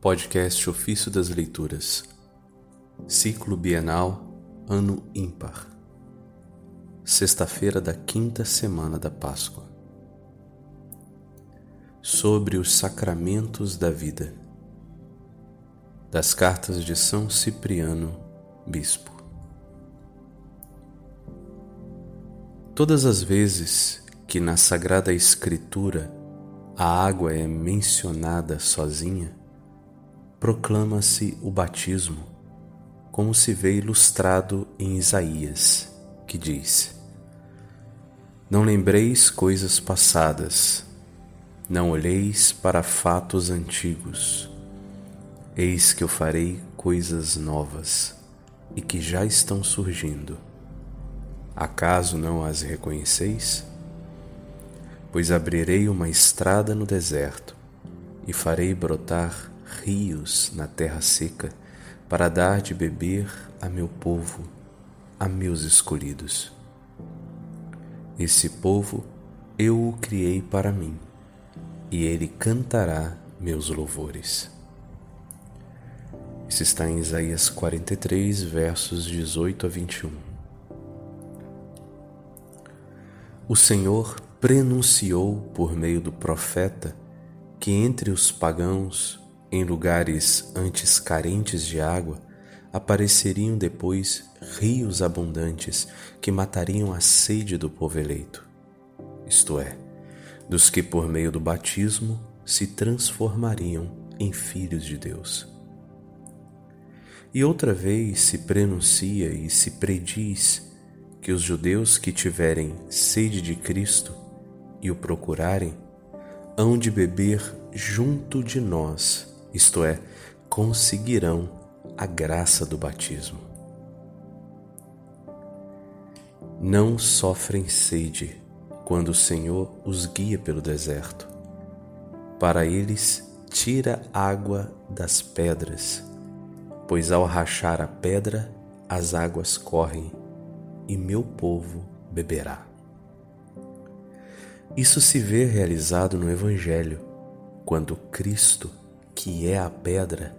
Podcast Ofício das Leituras, Ciclo Bienal, Ano Ímpar, Sexta-feira da quinta semana da Páscoa. Sobre os sacramentos da vida, das cartas de São Cipriano, Bispo. Todas as vezes que na Sagrada Escritura a água é mencionada sozinha, proclama-se o batismo, como se vê ilustrado em Isaías, que diz: Não lembreis coisas passadas, não olheis para fatos antigos. Eis que eu farei coisas novas e que já estão surgindo. Acaso não as reconheceis? Pois abrirei uma estrada no deserto e farei brotar rios na terra seca, para dar de beber a meu povo, a meus escolhidos. Esse povo eu o criei para mim, e ele cantará meus louvores. Isso está em Isaías 43, versos 18 a 21. O Senhor prenunciou por meio do profeta que entre os pagãos em lugares antes carentes de água, apareceriam depois rios abundantes que matariam a sede do povo eleito, isto é, dos que por meio do batismo se transformariam em filhos de Deus. E outra vez se prenuncia e se prediz que os judeus que tiverem sede de Cristo e o procurarem, hão de beber junto de nós isto é, conseguirão a graça do batismo. Não sofrem sede quando o Senhor os guia pelo deserto. Para eles, tira água das pedras, pois ao rachar a pedra, as águas correm, e meu povo beberá. Isso se vê realizado no Evangelho, quando Cristo que é a pedra,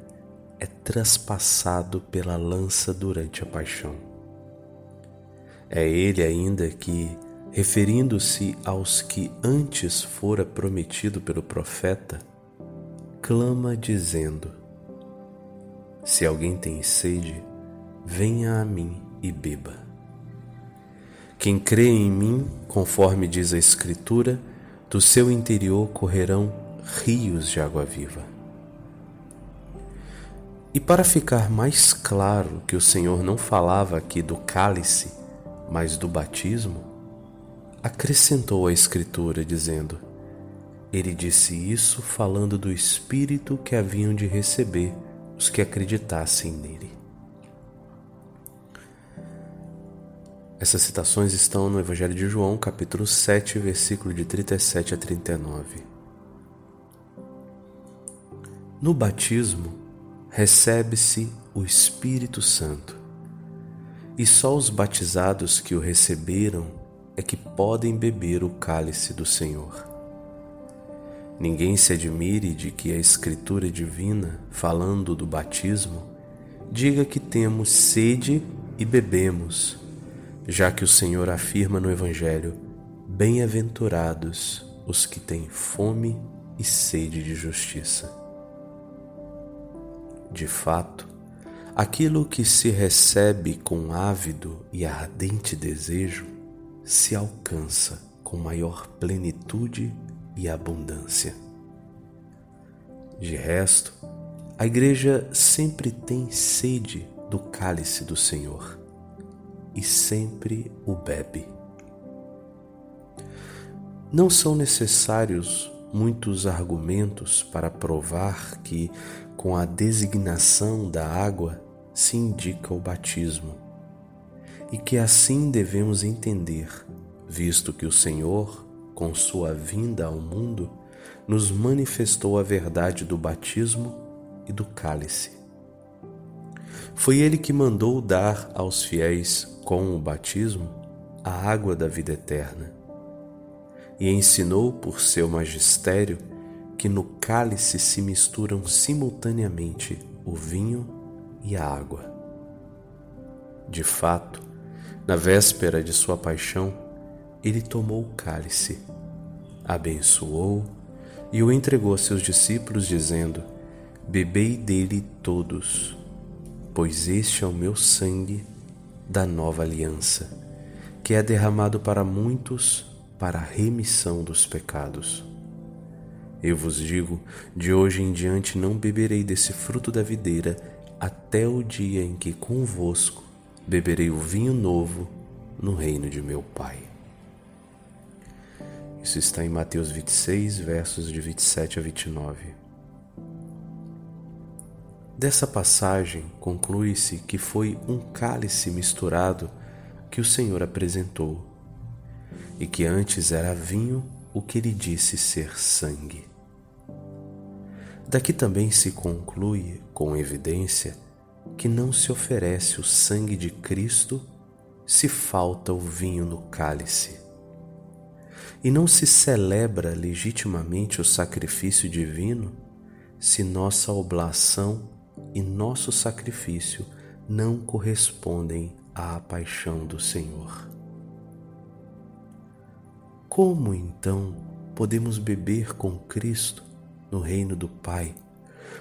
é traspassado pela lança durante a paixão. É ele ainda que, referindo-se aos que antes fora prometido pelo profeta, clama dizendo: Se alguém tem sede, venha a mim e beba. Quem crê em mim, conforme diz a Escritura, do seu interior correrão rios de água viva. E para ficar mais claro que o Senhor não falava aqui do cálice, mas do batismo, acrescentou a Escritura, dizendo: Ele disse isso falando do Espírito que haviam de receber os que acreditassem nele. Essas citações estão no Evangelho de João, capítulo 7, versículo de 37 a 39. No batismo, recebe-se o Espírito Santo. E só os batizados que o receberam é que podem beber o cálice do Senhor. Ninguém se admire de que a Escritura divina, falando do batismo, diga que temos sede e bebemos, já que o Senhor afirma no Evangelho: Bem-aventurados os que têm fome e sede de justiça. De fato, aquilo que se recebe com ávido e ardente desejo se alcança com maior plenitude e abundância. De resto, a Igreja sempre tem sede do cálice do Senhor e sempre o bebe. Não são necessários muitos argumentos para provar que, com a designação da água, se indica o batismo, e que assim devemos entender, visto que o Senhor, com sua vinda ao mundo, nos manifestou a verdade do batismo e do cálice. Foi ele que mandou dar aos fiéis, com o batismo, a água da vida eterna e ensinou por seu magistério que no cálice se misturam simultaneamente o vinho e a água. De fato, na véspera de sua paixão, ele tomou o cálice, abençoou e o entregou a seus discípulos, dizendo: Bebei dele todos, pois este é o meu sangue da nova aliança, que é derramado para muitos para a remissão dos pecados. Eu vos digo: de hoje em diante não beberei desse fruto da videira, até o dia em que convosco beberei o vinho novo no reino de meu Pai. Isso está em Mateus 26, versos de 27 a 29. Dessa passagem conclui-se que foi um cálice misturado que o Senhor apresentou, e que antes era vinho o que ele disse ser sangue. Daqui também se conclui, com evidência, que não se oferece o sangue de Cristo se falta o vinho no cálice. E não se celebra legitimamente o sacrifício divino se nossa oblação e nosso sacrifício não correspondem à paixão do Senhor. Como então podemos beber com Cristo no reino do Pai,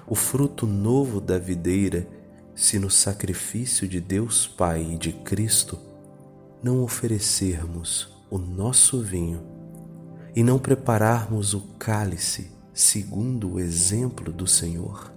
o fruto novo da videira, se no sacrifício de Deus Pai e de Cristo não oferecermos o nosso vinho e não prepararmos o cálice segundo o exemplo do Senhor?